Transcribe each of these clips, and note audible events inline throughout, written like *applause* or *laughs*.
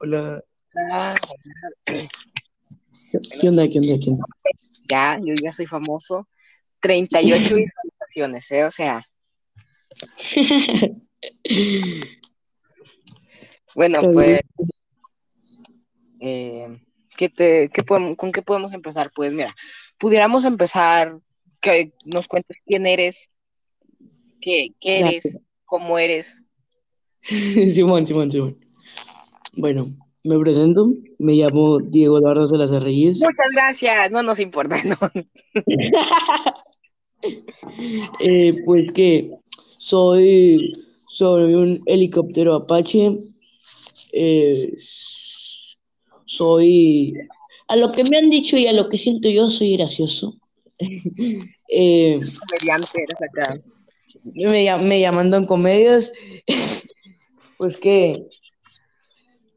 Hola. ¿Qué, onda? ¿Qué onda? ¿Qué onda? ya, yo ya soy famoso. 38 *laughs* visualizaciones, ¿eh? O sea, bueno, pues, eh, ¿qué te, qué podemos, ¿con qué podemos empezar? Pues mira, pudiéramos empezar que nos cuentes quién eres, qué, qué eres, cómo eres. *laughs* Simón, Simón, Simón. Bueno, me presento. Me llamo Diego Eduardo Salazar Reyes. Muchas gracias, no nos importa, ¿no? *laughs* Eh, pues que soy, soy un helicóptero Apache. Eh, soy, a lo que me han dicho y a lo que siento yo, soy gracioso. *laughs* Eh, me, me llaman Don Comedias. *laughs* Pues que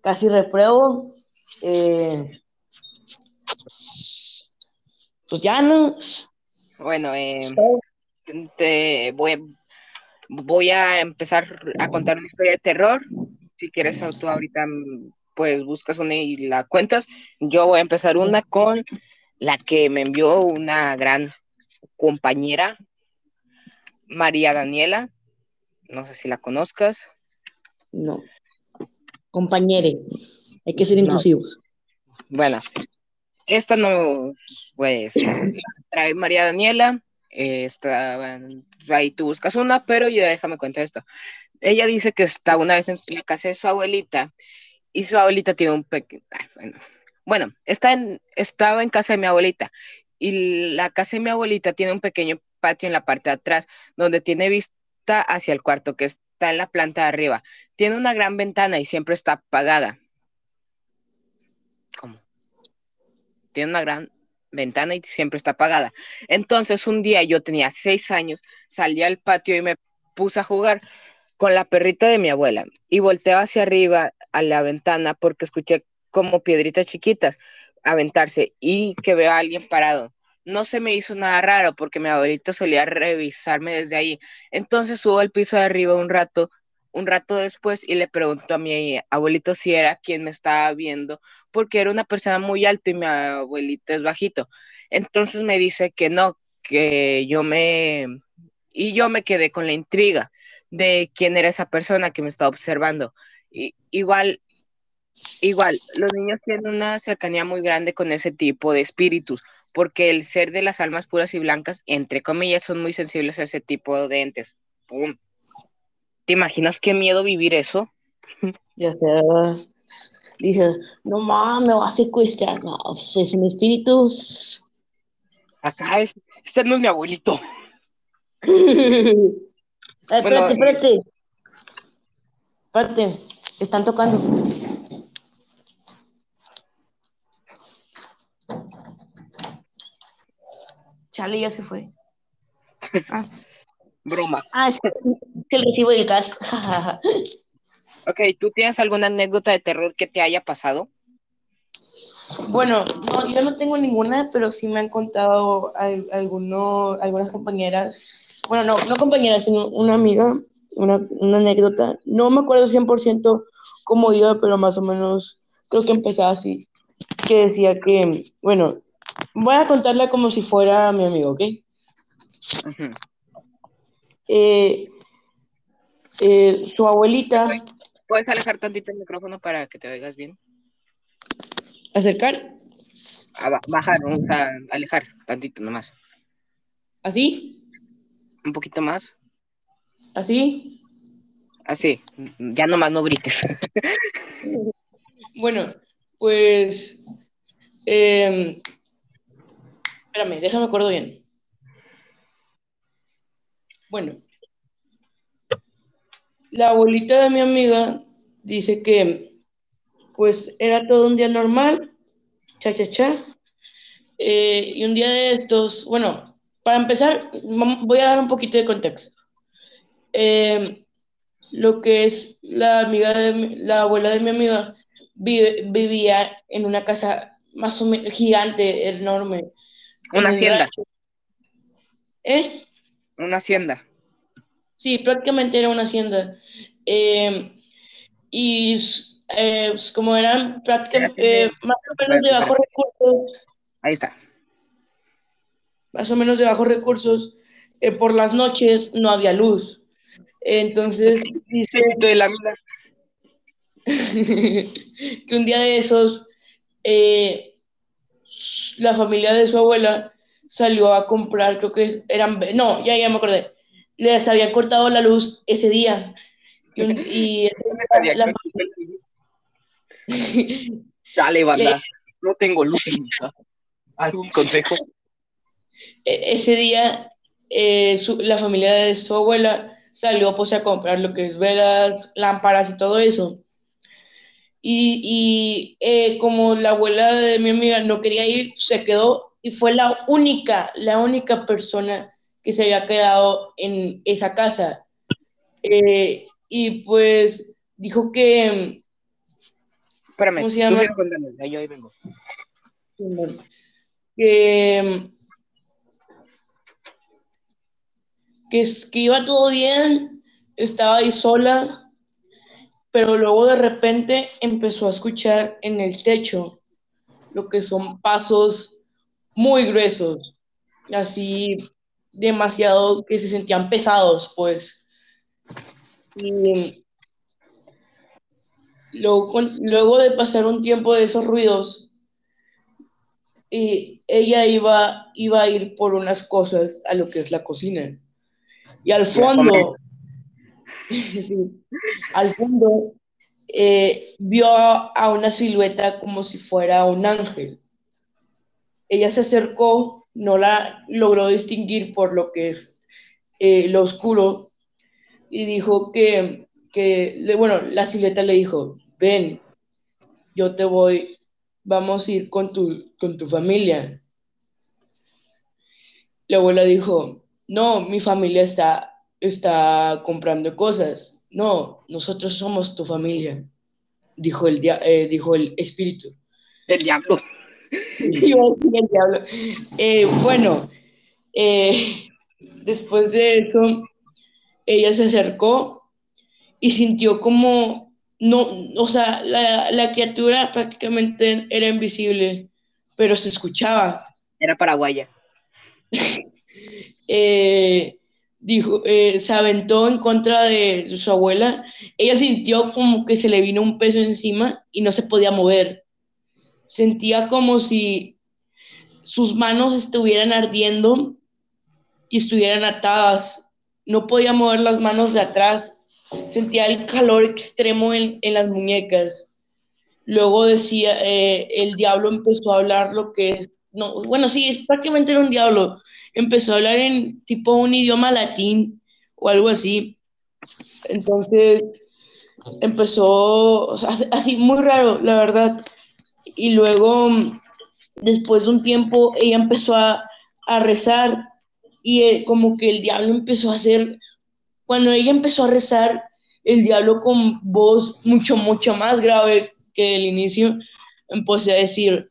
casi repruebo. Eh, pues ya no. Bueno, eh, te voy, voy a empezar a contar una historia de terror. Si quieres, tú ahorita pues buscas una y la cuentas. Yo voy a empezar una con la que me envió una gran compañera, María Daniela. No sé si la conozcas. No. Compañere. Hay que ser No. inclusivos. Bueno, esta no, pues, trae María Daniela. eh, está, ahí tú buscas una, pero yo déjame contar esto. Ella dice que está una vez en la casa de su abuelita y su abuelita tiene un pequeño. Bueno, bueno está en, estaba en casa de mi abuelita y la casa de mi abuelita tiene un pequeño patio en la parte de atrás donde tiene vista hacia el cuarto que está en la planta de arriba. Tiene una gran ventana y siempre está apagada. ¿Cómo? Tiene una gran ventana y siempre está apagada. Entonces un día yo tenía seis años, salí al patio y me puse a jugar con la perrita de mi abuela y volteo hacia arriba a la ventana porque escuché como piedritas chiquitas aventarse y que veo a alguien parado. No se me hizo nada raro porque mi abuelito solía revisarme desde ahí. Entonces subo al piso de arriba un rato, un rato después y le pregunto a mi abuelito si era quien me estaba viendo porque era una persona muy alta y mi abuelito es bajito. Entonces me dice que no, que yo me... Y yo me quedé con la intriga de quién era esa persona que me estaba observando. Y, igual, igual, los niños tienen una cercanía muy grande con ese tipo de espíritus, porque el ser de las almas puras y blancas, entre comillas, son muy sensibles a ese tipo de entes. ¡Pum! ¿Te imaginas qué miedo vivir eso? *laughs* Ya sea. Dices, no mames, me va a secuestrar. No, pues es un espíritu. Acá es, este no es mi abuelito. *laughs* Ay, Bueno, espérate, espérate. Espérate, están tocando. Chale, ya se fue. Ah, Broma. ah es, el recibo del gas. *laughs* Ok, ¿tú tienes alguna anécdota de terror que te haya pasado? Bueno, no, yo no tengo ninguna, pero sí me han contado al- alguno, algunas compañeras, bueno, no, no compañeras, sino una amiga, una, una anécdota. No me acuerdo 100% cómo iba, pero más o menos creo que empezaba así, que decía que, bueno, voy a contarla como si fuera mi amigo, ¿ok? Eh, eh, su abuelita, ¿Puedes alejar tantito el micrófono para que te oigas bien? acercar, Ah, ba- bajar, o sea, alejar tantito nomás. así, Un poquito más. así. Así, ya nomás no grites. Bueno, pues. em, espérame, déjame acuerdo bien. Bueno, la abuelita de mi amiga dice que, pues, era todo un día normal, cha, cha, cha. eh, y un día de estos, bueno, para empezar, voy a dar un poquito de contexto. Em, lo que es la amiga de la abuela de mi amiga vivía en una casa más o menos gigante, enorme. Una hacienda. ¿Eh? una hacienda. Sí, prácticamente era una hacienda. Eh, y eh, pues, como eran prácticamente eh, más o menos de bajos recursos. Ahí está. Más o menos de bajos recursos, eh, por las noches no había luz. Entonces, dice de la vida. *laughs* que un día de esos, eh, la familia de su abuela salió a comprar, creo que eran, no, ya, ya me acordé, les había cortado la luz ese día. Y, *laughs* un- y la- *laughs* Dale, banda. No tengo luz en mi casa. ¿Algún consejo? e- ese día eh, su- la familia de su abuela salió pues a comprar lo que es velas, lámparas y todo eso. Y, y, eh, como la abuela de mi amiga no quería ir, se quedó y fue la única, la única persona que se había quedado en esa casa. Eh, y pues dijo que, Espérame, ¿Cómo se llama? yo ahí vengo. que, que, que iba todo bien, estaba ahí sola, pero luego de repente empezó a escuchar en el techo lo que son pasos muy gruesos, así demasiado que se sentían pesados, pues. Y luego, luego de pasar un tiempo de esos ruidos, y ella iba, iba a ir por unas cosas a lo que es la cocina. Y al fondo, *laughs* al fondo, eh, vio a una silueta como si fuera un ángel. Ella se acercó, no la logró distinguir por lo que es eh, lo oscuro, y dijo que, que, bueno, la silueta le dijo, ven, yo te voy, vamos a ir con tu, con tu familia. La abuela dijo, no, mi familia está, está comprando cosas. No, nosotros somos tu familia, dijo el, dia- eh, dijo el espíritu. El diablo. *laughs* El diablo. Eh, bueno, eh, después de eso, ella se acercó y sintió como, no, o sea, la, la criatura prácticamente era invisible, pero se escuchaba. Era paraguaya. *laughs* eh, dijo, eh, se aventó en contra de su abuela. Ella sintió como que se le vino un peso encima y no se podía mover. Sentía como si sus manos estuvieran ardiendo y estuvieran atadas. No podía mover las manos de atrás. Sentía el calor extremo en, en las muñecas. Luego decía, eh, el diablo empezó a hablar lo que es, no, bueno, sí, es prácticamente era un diablo. Empezó a hablar en tipo un idioma latín o algo así. Entonces empezó, así muy raro, la verdad. Y luego, después de un tiempo, ella empezó a, a rezar y eh, como que el diablo empezó a hacer, cuando ella empezó a rezar, el diablo con voz mucho, mucho más grave que el inicio, empezó a decir,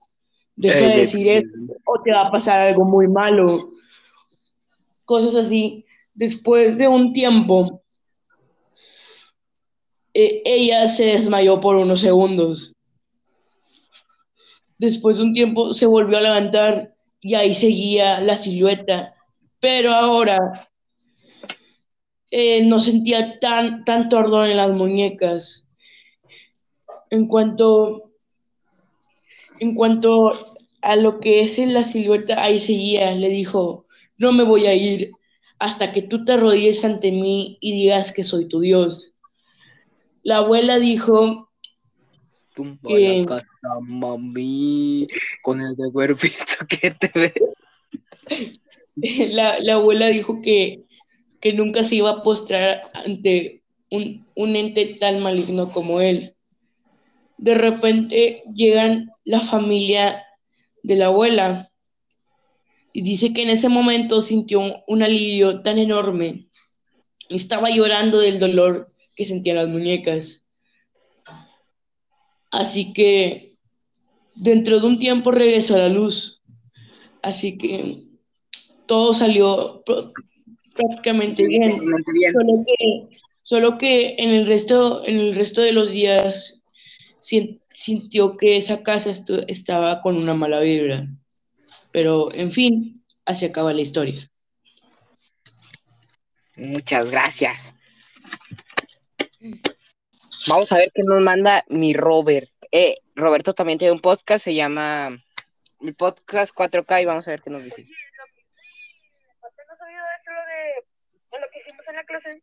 deja Eh, de de- decir eso o te va a pasar algo muy malo. Cosas así. Después de un tiempo, eh, ella se desmayó por unos segundos. Después de un tiempo se volvió a levantar y ahí seguía la silueta, pero ahora eh, no sentía tan, tanto ardor en las muñecas. En cuanto, en cuanto a lo que es en la silueta, ahí seguía, le dijo, no me voy a ir hasta que tú te arrodilles ante mí y digas que soy tu Dios. La abuela dijo, Tumba que- la casa, mami, con el de cuerpito *laughs* que te ve. la, la abuela dijo que, que nunca se iba a postrar ante un, un ente tan maligno como él. De repente llegan la familia de la abuela y dice que en ese momento sintió un, un alivio tan enorme. Estaba llorando del dolor que sentía en las muñecas. Así que dentro de un tiempo regresó a la luz. Así que todo salió pr- prácticamente bien. Solo que, solo que en el resto, en el resto de los días sintió que esa casa estaba con una mala vibra. Pero, en fin, así acaba la historia. Muchas gracias. Vamos a ver qué nos manda mi Robert. Eh, Roberto también tiene un podcast, se llama mi podcast 4K y vamos a ver qué nos dice. lo que hicimos en la clase?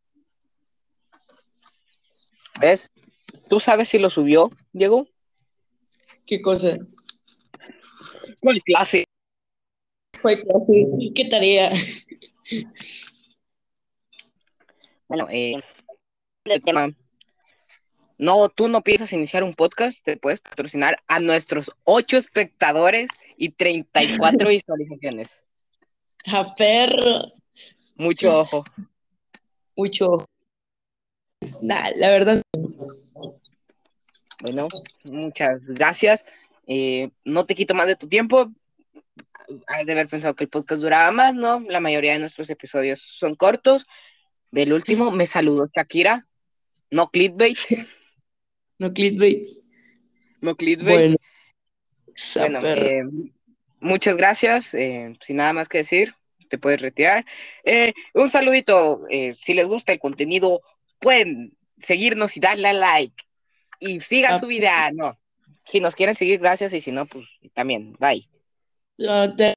¿Ves? ¿Tú sabes si lo subió, Diego? ¿Qué cosa? ¿Cuál clase? ¿Cuál clase? ¿Qué tarea? Bueno, eh, el tema. No, tú no piensas iniciar un podcast, te puedes patrocinar a nuestros ocho espectadores y 34 visualizaciones. A perro. Mucho ojo. Mucho ojo. Nah, la verdad. Bueno, muchas gracias. Eh, no te quito más de tu tiempo. Has de haber pensado que el podcast duraba más, ¿no? La mayoría de nuestros episodios son cortos. Del último, me saludo Shakira. No clickbait. *laughs* No clickbait. No clickbait. Bueno, eh, muchas gracias. Eh, sin nada más que decir, te puedes retirar. un saludito. si les gusta el contenido, pueden seguirnos y darle a like. Y sigan ah. su vida, no. Si nos quieren seguir, gracias. Y si no, pues también. Bye.